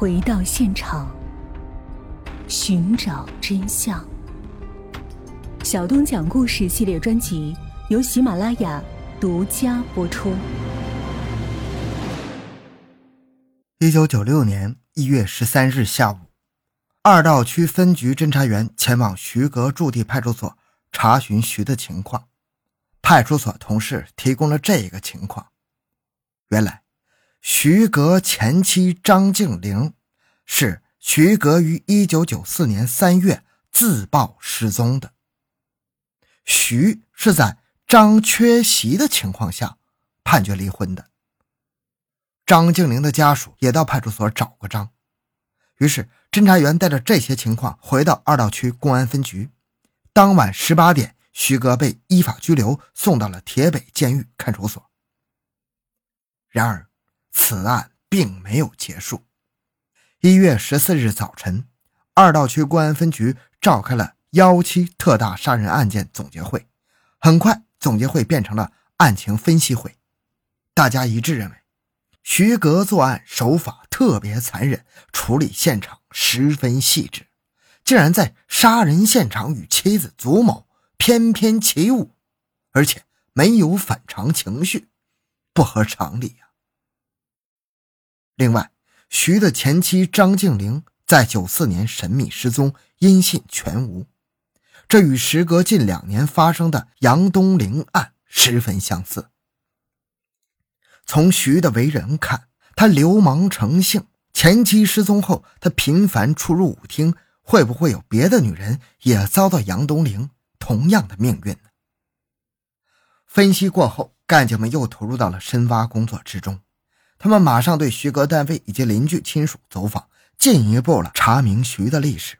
回到现场，寻找真相。小东讲故事系列专辑由喜马拉雅独家播出。一九九六年一月十三日下午，二道区分局侦查员前往徐阁驻地派出所查询徐的情况。派出所同事提供了这个情况：原来，徐革前妻张静玲是徐革于一九九四年三月自曝失踪的。徐是在张缺席的情况下判决离婚的。张静玲的家属也到派出所找过张，于是侦查员带着这些情况回到二道区公安分局。当晚十八点。徐哥被依法拘留，送到了铁北监狱看守所。然而，此案并没有结束。一月十四日早晨，二道区公安分局召开了幺七特大杀人案件总结会。很快，总结会变成了案情分析会。大家一致认为，徐格作案手法特别残忍，处理现场十分细致，竟然在杀人现场与妻子祖某。翩翩起舞，而且没有反常情绪，不合常理呀。另外，徐的前妻张静玲在九四年神秘失踪，音信全无，这与时隔近两年发生的杨东陵案十分相似。从徐的为人看，他流氓成性，前妻失踪后，他频繁出入舞厅，会不会有别的女人也遭到杨东陵？同样的命运呢？分析过后，干警们又投入到了深挖工作之中。他们马上对徐哥单位以及邻居亲属走访，进一步了查明徐的历史，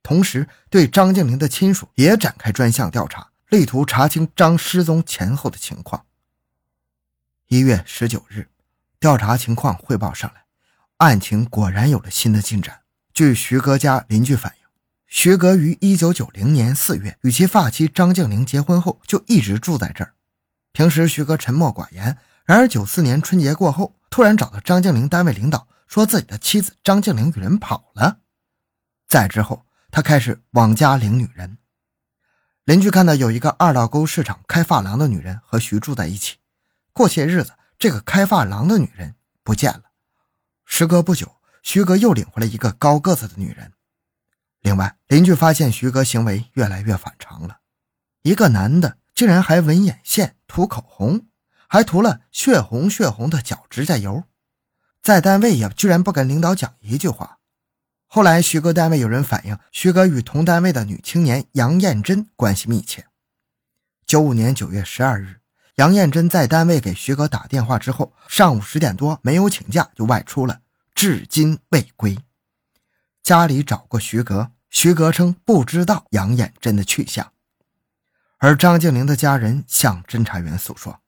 同时对张静玲的亲属也展开专项调查，力图查清张失踪前后的情况。一月十九日，调查情况汇报上来，案情果然有了新的进展。据徐哥家邻居反映。徐哥于一九九零年四月与其发妻张静玲结婚后，就一直住在这儿。平时徐哥沉默寡言，然而九四年春节过后，突然找到张静玲单位领导，说自己的妻子张静玲与人跑了。再之后，他开始往家领女人。邻居看到有一个二道沟市场开发廊的女人和徐住在一起。过些日子，这个开发廊的女人不见了。时隔不久，徐哥又领回来一个高个子的女人。另外，邻居发现徐哥行为越来越反常了。一个男的竟然还纹眼线、涂口红，还涂了血红血红的脚指甲油，在单位也居然不跟领导讲一句话。后来，徐哥单位有人反映，徐哥与同单位的女青年杨艳珍关系密切。九五年九月十二日，杨艳珍在单位给徐哥打电话之后，上午十点多没有请假就外出了，至今未归。家里找过徐哥，徐哥称不知道杨艳珍的去向。而张静玲的家人向侦查员诉说，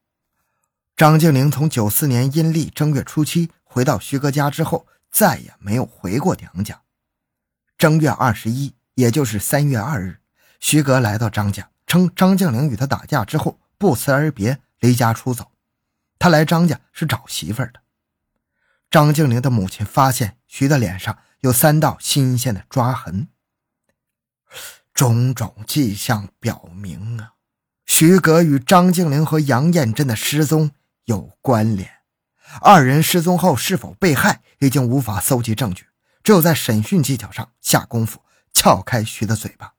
张静玲从九四年阴历正月初七回到徐哥家之后，再也没有回过娘家。正月二十一，也就是三月二日，徐哥来到张家，称张静玲与他打架之后不辞而别，离家出走。他来张家是找媳妇儿的。张静玲的母亲发现徐的脸上。有三道新鲜的抓痕，种种迹象表明啊，徐格与张静玲和杨艳珍的失踪有关联。二人失踪后是否被害，已经无法搜集证据，只有在审讯技巧上下功夫，撬开徐的嘴巴。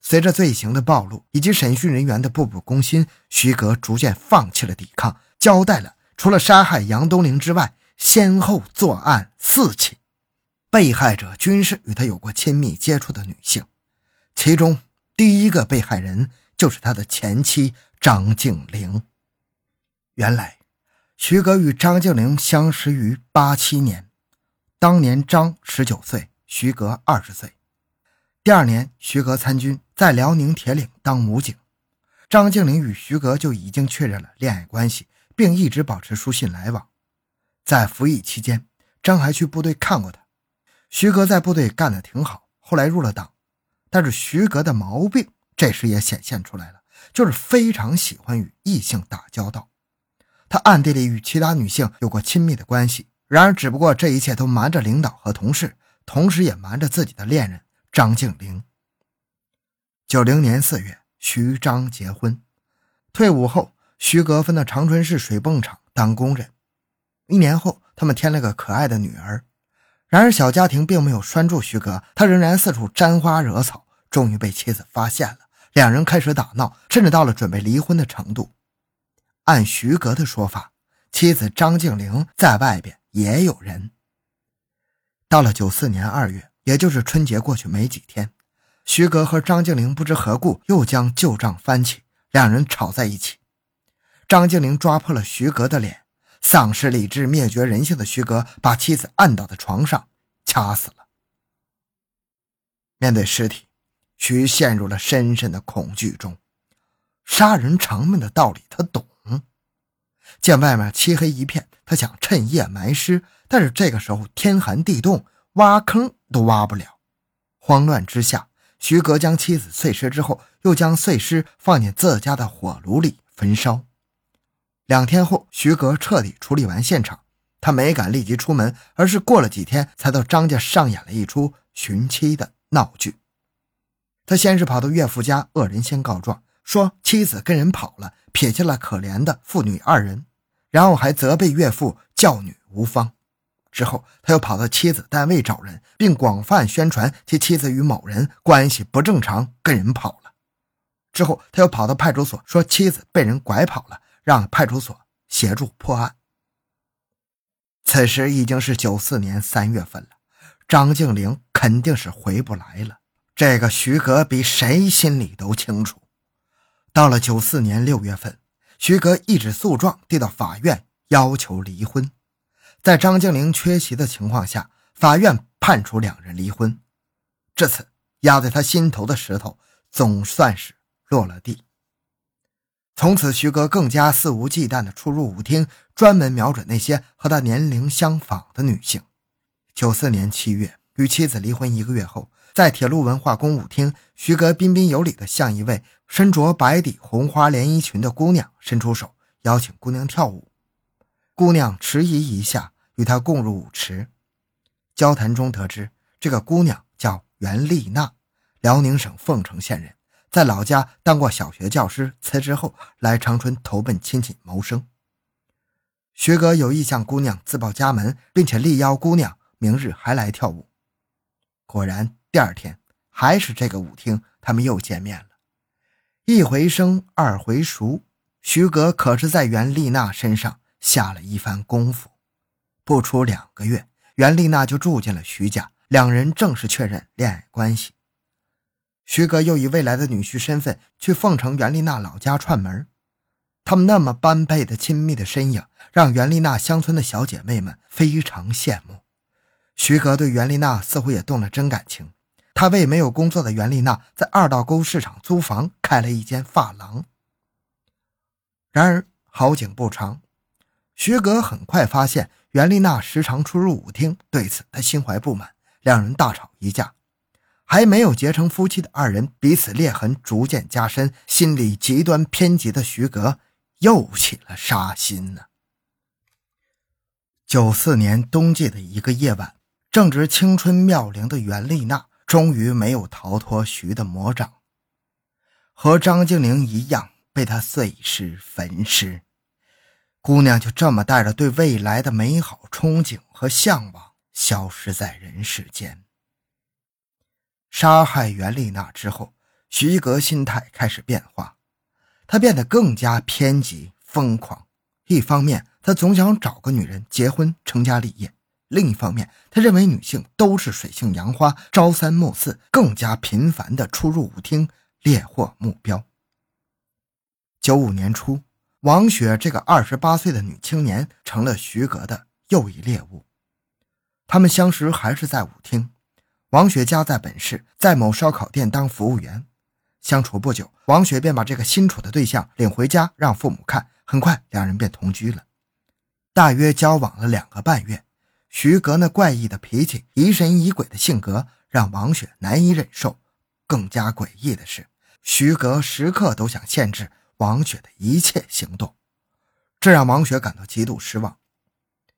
随着罪行的暴露以及审讯人员的步步攻心，徐格逐渐放弃了抵抗，交代了除了杀害杨东陵之外，先后作案四起。被害者均是与他有过亲密接触的女性，其中第一个被害人就是他的前妻张静玲。原来，徐格与张静玲相识于八七年，当年张十九岁，徐格二十岁。第二年，徐格参军，在辽宁铁岭当武警，张静玲与徐格就已经确认了恋爱关系，并一直保持书信来往。在服役期间，张还去部队看过他。徐格在部队干得挺好，后来入了党，但是徐格的毛病这时也显现出来了，就是非常喜欢与异性打交道。他暗地里与其他女性有过亲密的关系，然而，只不过这一切都瞒着领导和同事，同时也瞒着自己的恋人张静玲。九零年四月，徐张结婚。退伍后，徐格分到长春市水泵厂当工人。一年后，他们添了个可爱的女儿。然而，小家庭并没有拴住徐格，他仍然四处沾花惹草。终于被妻子发现了，两人开始打闹，甚至到了准备离婚的程度。按徐格的说法，妻子张静玲在外边也有人。到了九四年二月，也就是春节过去没几天，徐格和张静玲不知何故又将旧账翻起，两人吵在一起。张静玲抓破了徐格的脸，丧失理智、灭绝人性的徐格把妻子按倒在床上，掐死了。面对尸体。徐陷入了深深的恐惧中，杀人偿命的道理他懂。见外面漆黑一片，他想趁夜埋尸，但是这个时候天寒地冻，挖坑都挖不了。慌乱之下，徐格将妻子碎尸之后，又将碎尸放进自家的火炉里焚烧。两天后，徐格彻底处理完现场，他没敢立即出门，而是过了几天才到张家上演了一出寻妻的闹剧。他先是跑到岳父家，恶人先告状，说妻子跟人跑了，撇下了可怜的父女二人，然后还责备岳父教女无方。之后，他又跑到妻子单位找人，并广泛宣传其妻子与某人关系不正常，跟人跑了。之后，他又跑到派出所，说妻子被人拐跑了，让派出所协助破案。此时已经是九四年三月份了，张静玲肯定是回不来了。这个徐格比谁心里都清楚。到了九四年六月份，徐哥一纸诉状递到法院，要求离婚。在张静玲缺席的情况下，法院判处两人离婚。至此，压在他心头的石头总算是落了地。从此，徐哥更加肆无忌惮地出入舞厅，专门瞄准那些和他年龄相仿的女性。九四年七月，与妻子离婚一个月后。在铁路文化宫舞厅，徐格彬彬有礼地向一位身着白底红花连衣裙的姑娘伸出手，邀请姑娘跳舞。姑娘迟疑一下，与他共入舞池。交谈中得知，这个姑娘叫袁丽娜，辽宁省凤城县人，在老家当过小学教师，辞职后来长春投奔亲戚谋生。徐格有意向姑娘自报家门，并且力邀姑娘明日还来跳舞。果然。第二天还是这个舞厅，他们又见面了。一回生，二回熟，徐格可是在袁丽娜身上下了一番功夫。不出两个月，袁丽娜就住进了徐家，两人正式确认恋爱关系。徐格又以未来的女婿身份去凤城袁丽娜老家串门，他们那么般配的亲密的身影，让袁丽娜乡村的小姐妹们非常羡慕。徐格对袁丽娜似乎也动了真感情。他为没有工作的袁丽娜在二道沟市场租房开了一间发廊。然而好景不长，徐格很快发现袁丽娜时常出入舞厅，对此他心怀不满，两人大吵一架。还没有结成夫妻的二人彼此裂痕逐渐加深，心理极端偏激的徐格又起了杀心呢。九四年冬季的一个夜晚，正值青春妙龄的袁丽娜。终于没有逃脱徐的魔掌，和张静玲一样被他碎尸焚尸。姑娘就这么带着对未来的美好憧憬和向往，消失在人世间。杀害袁丽娜之后，徐格心态开始变化，他变得更加偏激疯狂。一方面，他总想找个女人结婚成家立业。另一方面，他认为女性都是水性杨花，朝三暮四，更加频繁地出入舞厅猎获目标。九五年初，王雪这个二十八岁的女青年成了徐格的又一猎物。他们相识还是在舞厅，王雪家在本市，在某烧烤店当服务员。相处不久，王雪便把这个新处的对象领回家让父母看，很快两人便同居了。大约交往了两个半月。徐格那怪异的脾气、疑神疑鬼的性格让王雪难以忍受。更加诡异的是，徐格时刻都想限制王雪的一切行动，这让王雪感到极度失望。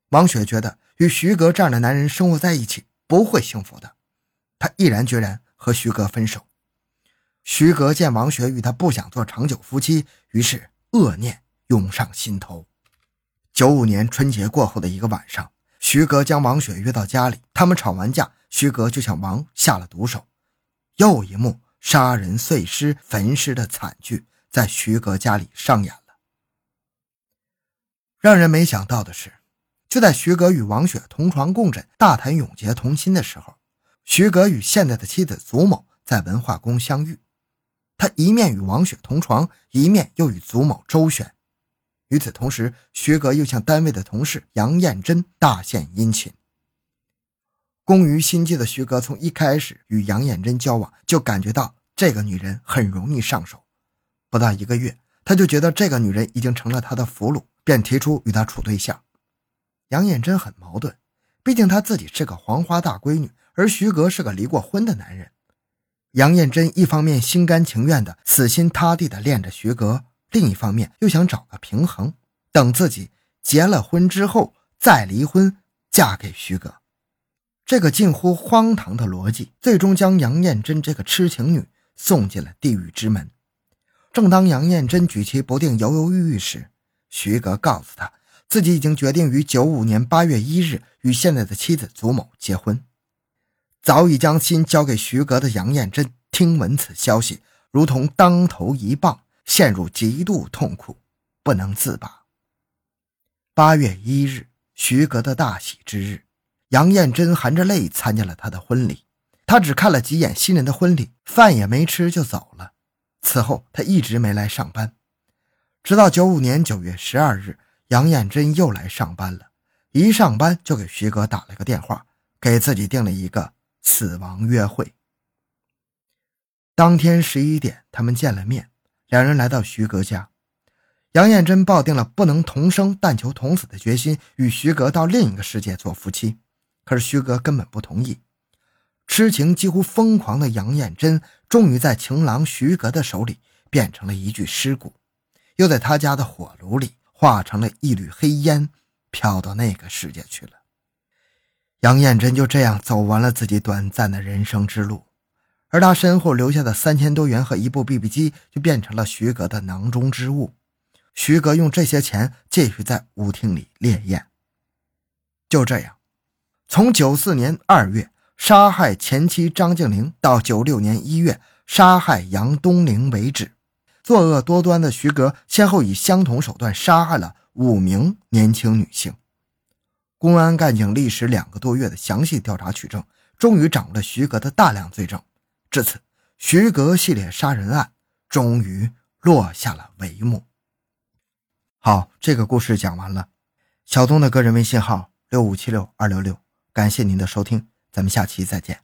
王雪觉得与徐格这样的男人生活在一起不会幸福的，她毅然决然和徐格分手。徐格见王雪与他不想做长久夫妻，于是恶念涌上心头。九五年春节过后的一个晚上，徐格将王雪约到家里，他们吵完架，徐格就向王下了毒手。又一幕杀人碎尸焚尸的惨剧在徐格家里上演了。让人没想到的是，就在徐格与王雪同床共枕、大谈永结同心的时候，徐格与现在的妻子祖某在文化宫相遇。他一面与王雪同床，一面又与祖某周旋。与此同时，徐格又向单位的同事杨艳珍大献殷勤。工于心计的徐格从一开始与杨艳珍交往，就感觉到这个女人很容易上手。不到一个月，他就觉得这个女人已经成了他的俘虏，便提出与她处对象。杨艳珍很矛盾，毕竟她自己是个黄花大闺女，而徐格是个离过婚的男人。杨艳珍一方面心甘情愿的死心塌地的恋着徐格，另一方面又想找个平衡，等自己结了婚之后再离婚，嫁给徐格。这个近乎荒唐的逻辑，最终将杨艳珍这个痴情女送进了地狱之门。正当杨艳珍举棋不定、犹犹豫豫时，徐格告诉她，自己已经决定于九五年八月一日与现在的妻子祖某结婚。早已将心交给徐格的杨艳珍，听闻此消息，如同当头一棒，陷入极度痛苦，不能自拔。八月一日，徐格的大喜之日，杨艳珍含着泪参加了他的婚礼。他只看了几眼新人的婚礼，饭也没吃就走了。此后，他一直没来上班，直到九五年九月十二日，杨艳珍又来上班了。一上班就给徐格打了个电话，给自己定了一个。死亡约会。当天十一点，他们见了面，两人来到徐格家。杨艳珍抱定了不能同生但求同死的决心，与徐格到另一个世界做夫妻。可是徐格根本不同意。痴情几乎疯狂的杨艳珍，终于在情郎徐格的手里变成了一具尸骨，又在他家的火炉里化成了一缕黑烟，飘到那个世界去了。杨艳珍就这样走完了自己短暂的人生之路，而他身后留下的三千多元和一部 BB 机就变成了徐格的囊中之物。徐格用这些钱继续在舞厅里烈焰。就这样，从九四年二月杀害前妻张静玲到九六年一月杀害杨东陵为止，作恶多端的徐格先后以相同手段杀害了五名年轻女性。公安干警历时两个多月的详细调查取证，终于掌握了徐格的大量罪证。至此，徐格系列杀人案终于落下了帷幕。好，这个故事讲完了。小东的个人微信号六五七六二六六，感谢您的收听，咱们下期再见。